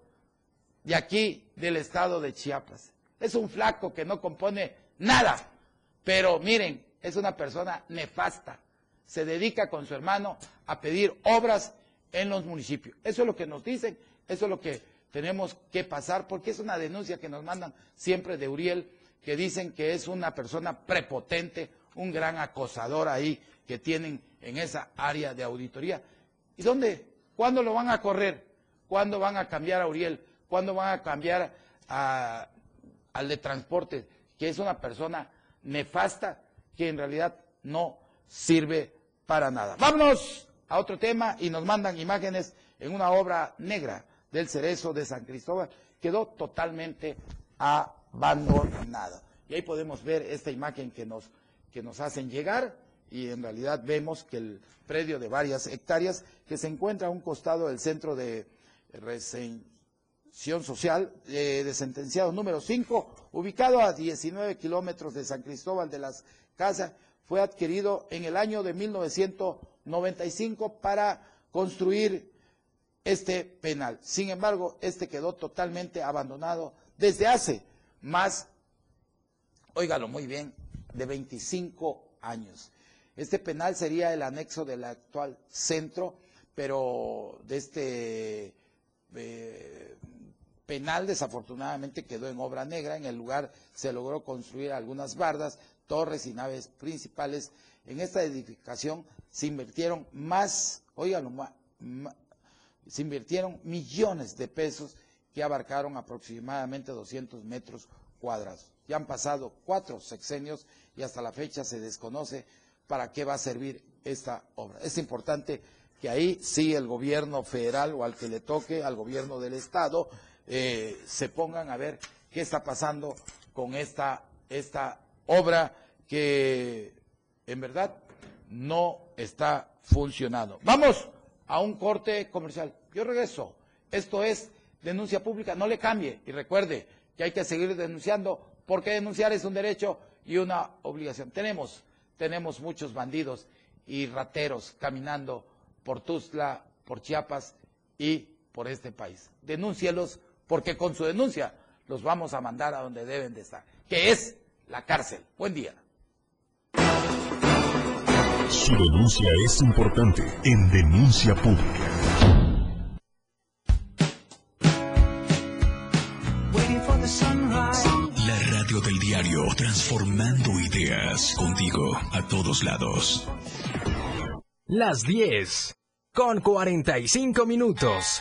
de aquí, del estado de Chiapas. Es un flaco que no compone nada pero miren, es una persona nefasta. Se dedica con su hermano a pedir obras en los municipios. Eso es lo que nos dicen, eso es lo que tenemos que pasar, porque es una denuncia que nos mandan siempre de Uriel, que dicen que es una persona prepotente, un gran acosador ahí que tienen en esa área de auditoría. ¿Y dónde? ¿Cuándo lo van a correr? ¿Cuándo van a cambiar a Uriel? ¿Cuándo van a cambiar al de transporte, que es una persona nefasta que en realidad no sirve para nada. Vámonos a otro tema y nos mandan imágenes en una obra negra del cerezo de San Cristóbal. Quedó totalmente abandonada. Y ahí podemos ver esta imagen que nos, que nos hacen llegar y en realidad vemos que el predio de varias hectáreas que se encuentra a un costado del centro de Social eh, de sentenciado número 5, ubicado a 19 kilómetros de San Cristóbal de las Casas, fue adquirido en el año de 1995 para construir este penal. Sin embargo, este quedó totalmente abandonado desde hace más, óigalo muy bien, de 25 años. Este penal sería el anexo del actual centro, pero de este eh, penal desafortunadamente quedó en obra negra. En el lugar se logró construir algunas bardas, torres y naves principales. En esta edificación se invirtieron más, oiganlo, se invirtieron millones de pesos que abarcaron aproximadamente 200 metros cuadrados. Ya han pasado cuatro sexenios y hasta la fecha se desconoce para qué va a servir esta obra. Es importante que ahí sí el gobierno federal o al que le toque, al gobierno del Estado, eh, se pongan a ver qué está pasando con esta, esta obra que en verdad no está funcionando. Vamos a un corte comercial. Yo regreso. Esto es denuncia pública. No le cambie. Y recuerde que hay que seguir denunciando porque denunciar es un derecho y una obligación. Tenemos, tenemos muchos bandidos y rateros caminando por Tuzla, por Chiapas y por este país. Denúncielos porque con su denuncia los vamos a mandar a donde deben de estar, que es la cárcel. Buen día. Su denuncia es importante en denuncia pública. La radio del diario, transformando ideas contigo a todos lados. Las 10 con 45 minutos.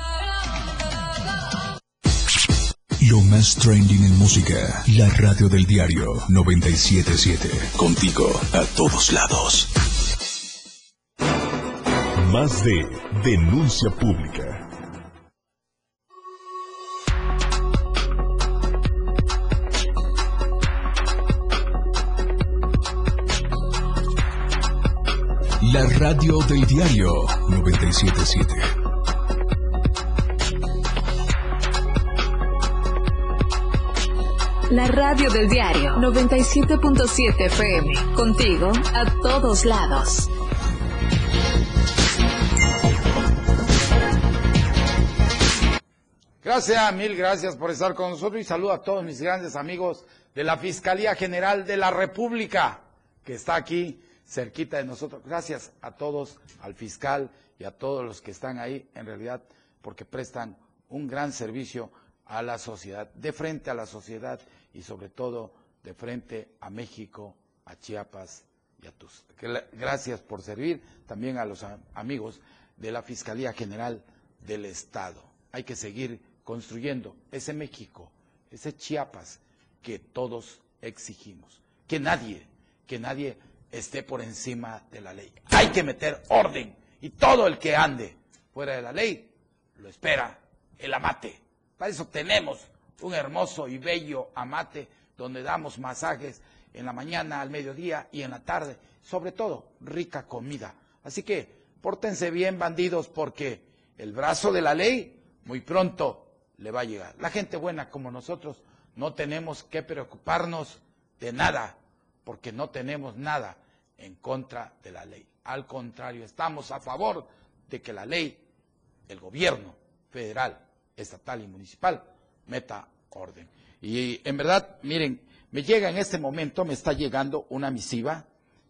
Lo más trending en música. La radio del diario 977. Contigo a todos lados. Más de denuncia pública. La radio del diario 977. La radio del diario 97.7 FM. Contigo a todos lados. Gracias, mil gracias por estar con nosotros y saludo a todos mis grandes amigos de la Fiscalía General de la República, que está aquí cerquita de nosotros. Gracias a todos, al fiscal y a todos los que están ahí, en realidad, porque prestan un gran servicio a la sociedad, de frente a la sociedad y sobre todo de frente a México, a Chiapas y a Tus. Gracias por servir también a los amigos de la Fiscalía General del Estado. Hay que seguir construyendo ese México, ese Chiapas que todos exigimos. Que nadie, que nadie esté por encima de la ley. Hay que meter orden y todo el que ande fuera de la ley lo espera el amate. Para eso tenemos un hermoso y bello amate donde damos masajes en la mañana, al mediodía y en la tarde. Sobre todo, rica comida. Así que pórtense bien, bandidos, porque el brazo de la ley muy pronto le va a llegar. La gente buena como nosotros no tenemos que preocuparnos de nada, porque no tenemos nada en contra de la ley. Al contrario, estamos a favor de que la ley, el gobierno federal, estatal y municipal meta orden. Y en verdad, miren, me llega en este momento, me está llegando una misiva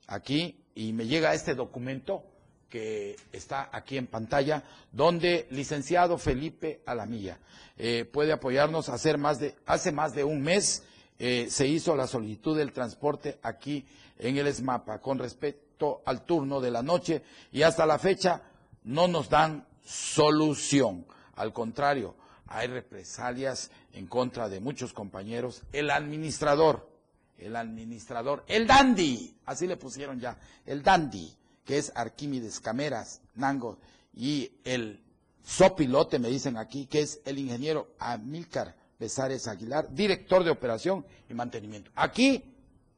aquí y me llega este documento que está aquí en pantalla, donde licenciado Felipe Alamilla eh, puede apoyarnos hacer más de, hace más de un mes eh, se hizo la solicitud del transporte aquí en el ESMAPA con respecto al turno de la noche y hasta la fecha no nos dan solución. Al contrario, hay represalias en contra de muchos compañeros. El administrador, el administrador, el dandy, así le pusieron ya, el dandy, que es Arquímedes Cameras, Nango, y el sopilote, me dicen aquí, que es el ingeniero Amílcar Besares Aguilar, director de operación y mantenimiento. Aquí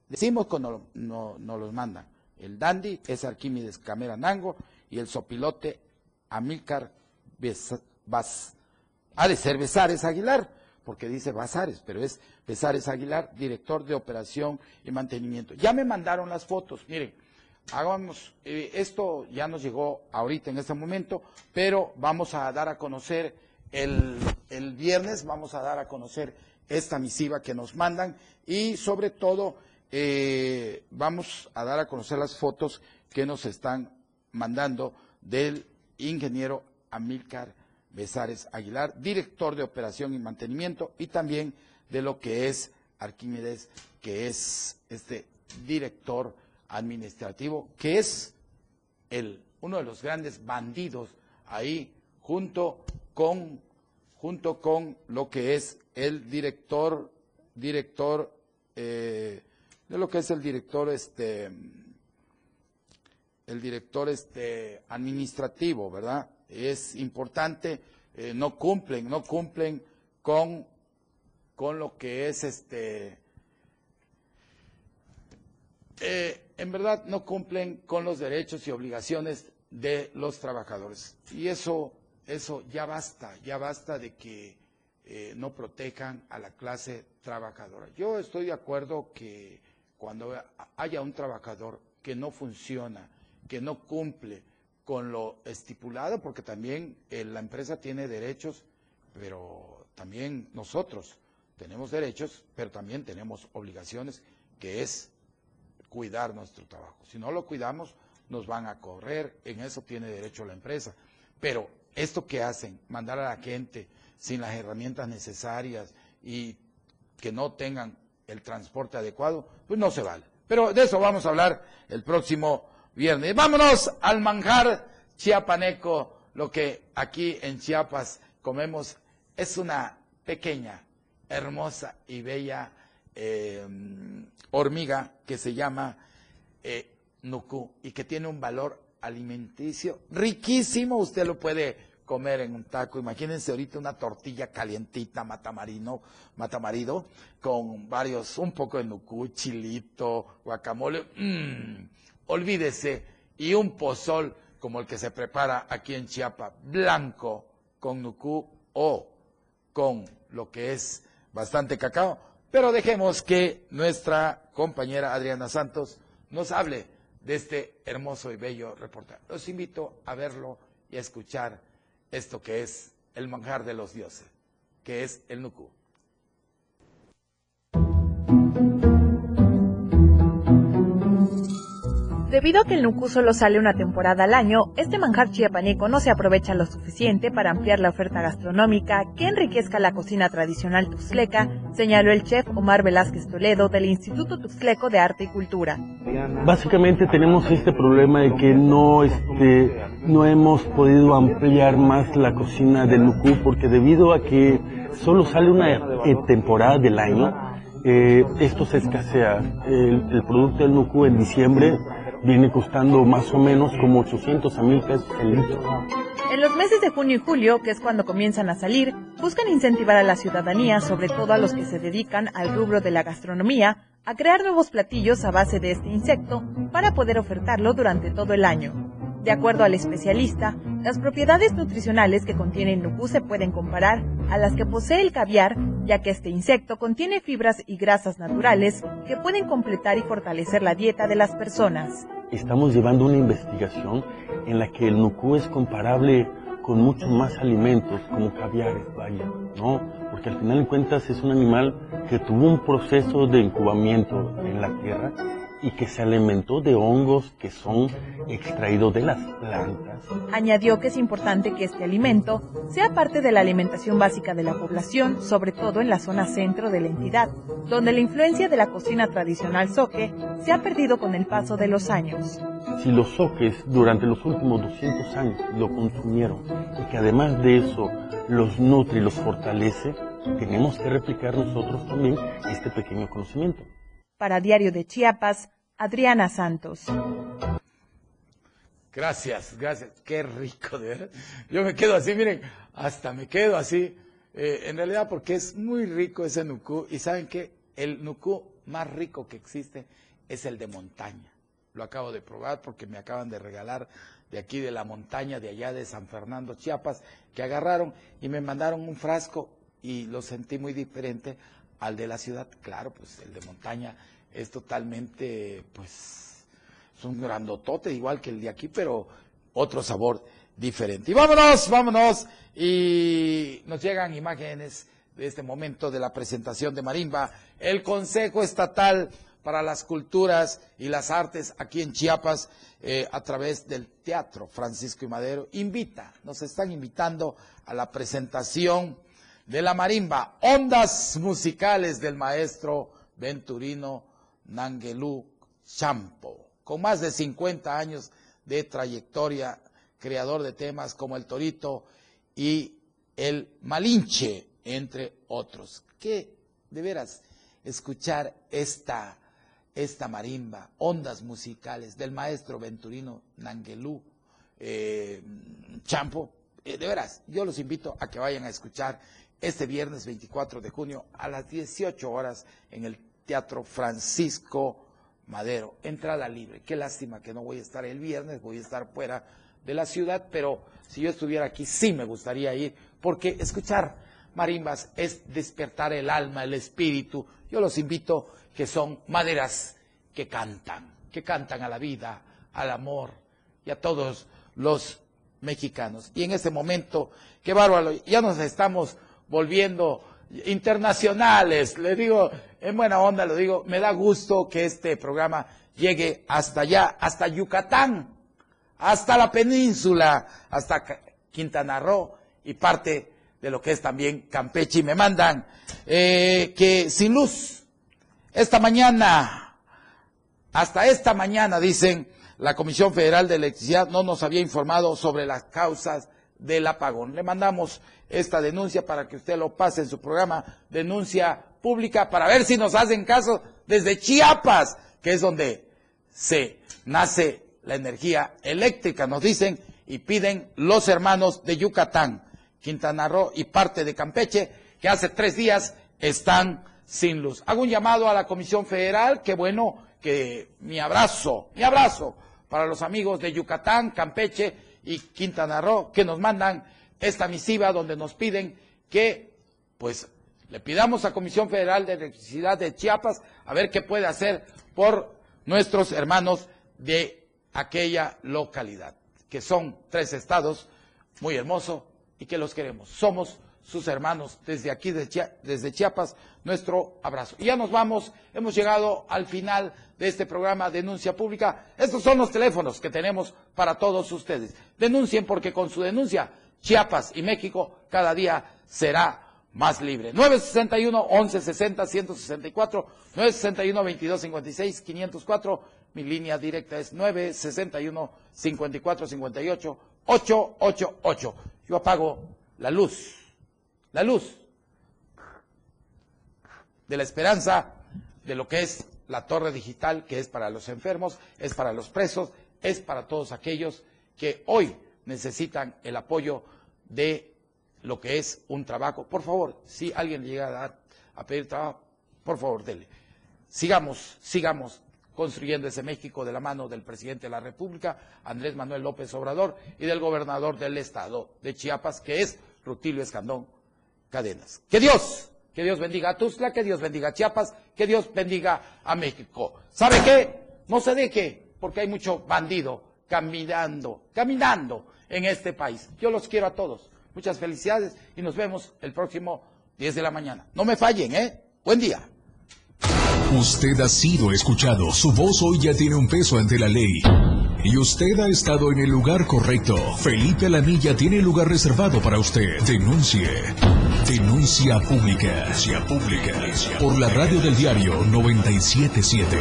decimos cuando no, nos los mandan. El dandy es Arquímedes Camera Nango y el sopilote Amílcar Besares ha de ser Besares Aguilar, porque dice Basares, pero es Besares Aguilar, director de operación y mantenimiento. Ya me mandaron las fotos, miren, hagamos, eh, esto ya nos llegó ahorita en este momento, pero vamos a dar a conocer el, viernes, vamos a dar a conocer esta misiva que nos mandan y sobre todo eh, vamos a dar a conocer las fotos que nos están mandando del ingeniero Amílcar Besares Aguilar, director de operación y mantenimiento, y también de lo que es Arquímedes, que es este director administrativo, que es el, uno de los grandes bandidos ahí, junto con, junto con lo que es el director, director, eh, de lo que es el director, este, el director este, administrativo, ¿verdad? Es importante, eh, no cumplen, no cumplen con, con lo que es este, eh, en verdad no cumplen con los derechos y obligaciones de los trabajadores. Y eso, eso ya basta, ya basta de que eh, no protejan a la clase trabajadora. Yo estoy de acuerdo que cuando haya un trabajador que no funciona, que no cumple con lo estipulado, porque también eh, la empresa tiene derechos, pero también nosotros tenemos derechos, pero también tenemos obligaciones, que es cuidar nuestro trabajo. Si no lo cuidamos, nos van a correr, en eso tiene derecho la empresa. Pero esto que hacen, mandar a la gente sin las herramientas necesarias y que no tengan el transporte adecuado, pues no se vale. Pero de eso vamos a hablar el próximo viernes. Vámonos al manjar chiapaneco. Lo que aquí en Chiapas comemos es una pequeña, hermosa y bella eh, hormiga que se llama eh, nucú y que tiene un valor alimenticio riquísimo. Usted lo puede comer en un taco. Imagínense ahorita una tortilla calientita, matamarino, matamarido, con varios, un poco de nucú, chilito, guacamole. Mmm, olvídese, y un pozol como el que se prepara aquí en Chiapa, blanco, con nucú o con lo que es bastante cacao. Pero dejemos que nuestra compañera Adriana Santos nos hable de este hermoso y bello reportaje. Los invito a verlo y a escuchar esto que es el manjar de los dioses, que es el nucú. Debido a que el nucú solo sale una temporada al año, este manjar chiapaneco no se aprovecha lo suficiente para ampliar la oferta gastronómica que enriquezca la cocina tradicional tuxleca, señaló el chef Omar Velázquez Toledo del Instituto Tuxleco de Arte y Cultura. Básicamente tenemos este problema de que no, este, no hemos podido ampliar más la cocina del nucú porque debido a que solo sale una eh, temporada del año, eh, esto se escasea. El, el producto del nucú en diciembre viene costando más o menos como 800 a 1000 pesos el litro. En los meses de junio y julio, que es cuando comienzan a salir, buscan incentivar a la ciudadanía, sobre todo a los que se dedican al rubro de la gastronomía, a crear nuevos platillos a base de este insecto para poder ofertarlo durante todo el año. De acuerdo al especialista, las propiedades nutricionales que contiene el nucú se pueden comparar a las que posee el caviar, ya que este insecto contiene fibras y grasas naturales que pueden completar y fortalecer la dieta de las personas. Estamos llevando una investigación en la que el nucú es comparable con muchos más alimentos, como caviares, vaya, ¿no? Porque al final de cuentas es un animal que tuvo un proceso de incubamiento en la tierra y que se alimentó de hongos que son extraídos de las plantas. Añadió que es importante que este alimento sea parte de la alimentación básica de la población, sobre todo en la zona centro de la entidad, donde la influencia de la cocina tradicional soque se ha perdido con el paso de los años. Si los soques durante los últimos 200 años lo consumieron y que además de eso los nutre y los fortalece, tenemos que replicar nosotros también este pequeño conocimiento. Para Diario de Chiapas, Adriana Santos. Gracias, gracias. Qué rico, de verdad. Yo me quedo así, miren, hasta me quedo así. Eh, en realidad porque es muy rico ese nucú. Y saben que el nucú más rico que existe es el de montaña. Lo acabo de probar porque me acaban de regalar de aquí de la montaña, de allá de San Fernando, Chiapas, que agarraron y me mandaron un frasco y lo sentí muy diferente al de la ciudad. Claro, pues el de montaña es totalmente, pues, es un grandotote igual que el de aquí, pero otro sabor diferente. Y vámonos, vámonos. Y nos llegan imágenes de este momento de la presentación de Marimba. El Consejo Estatal para las Culturas y las Artes aquí en Chiapas, eh, a través del Teatro Francisco y Madero, invita, nos están invitando a la presentación de la marimba, ondas musicales del maestro Venturino Nangelú Champo, con más de 50 años de trayectoria, creador de temas como El Torito y El Malinche, entre otros. Que, de veras, escuchar esta, esta marimba, ondas musicales del maestro Venturino Nangelú eh, Champo, eh, de veras, yo los invito a que vayan a escuchar este viernes 24 de junio a las 18 horas en el Teatro Francisco Madero. Entrada libre. Qué lástima que no voy a estar el viernes, voy a estar fuera de la ciudad, pero si yo estuviera aquí sí me gustaría ir, porque escuchar marimbas es despertar el alma, el espíritu. Yo los invito que son maderas que cantan, que cantan a la vida, al amor y a todos los mexicanos. Y en este momento, qué bárbaro, ya nos estamos volviendo internacionales. Le digo, en buena onda lo digo, me da gusto que este programa llegue hasta allá, hasta Yucatán, hasta la península, hasta Quintana Roo y parte de lo que es también Campeche. Y me mandan eh, que sin luz, esta mañana, hasta esta mañana, dicen, la Comisión Federal de Electricidad no nos había informado sobre las causas del apagón. Le mandamos esta denuncia para que usted lo pase en su programa, denuncia pública, para ver si nos hacen caso desde Chiapas, que es donde se nace la energía eléctrica, nos dicen, y piden los hermanos de Yucatán, Quintana Roo y parte de Campeche, que hace tres días están sin luz. Hago un llamado a la Comisión Federal, que bueno, que mi abrazo, mi abrazo para los amigos de Yucatán, Campeche y Quintana Roo, que nos mandan esta misiva donde nos piden que, pues, le pidamos a Comisión Federal de Electricidad de Chiapas a ver qué puede hacer por nuestros hermanos de aquella localidad, que son tres estados muy hermosos y que los queremos. Somos sus hermanos desde aquí, desde Chiapas, nuestro abrazo. Y ya nos vamos, hemos llegado al final de este programa Denuncia Pública. Estos son los teléfonos que tenemos para todos ustedes. Denuncien porque con su denuncia Chiapas y México cada día será más libre. 961 1160 164 961 2256 504 mi línea directa es 961 54 58 888. Yo apago la luz. La luz de la esperanza de lo que es la torre digital, que es para los enfermos, es para los presos, es para todos aquellos que hoy necesitan el apoyo de lo que es un trabajo. Por favor, si alguien le llega a, a pedir trabajo, por favor, dele. Sigamos, sigamos construyendo ese México de la mano del presidente de la República, Andrés Manuel López Obrador, y del gobernador del estado de Chiapas, que es Rutilio Escandón Cadenas. Que Dios, que Dios bendiga a Tuzla, que Dios bendiga a Chiapas, que Dios bendiga a México. ¿Sabe qué? No se deje, porque hay mucho bandido caminando, caminando en este país. Yo los quiero a todos. Muchas felicidades y nos vemos el próximo 10 de la mañana. No me fallen, ¿eh? Buen día. Usted ha sido escuchado. Su voz hoy ya tiene un peso ante la ley. Y usted ha estado en el lugar correcto. Felipe Alamilla tiene lugar reservado para usted. Denuncie. Denuncia pública. Denuncia pública. Por la radio del diario 977.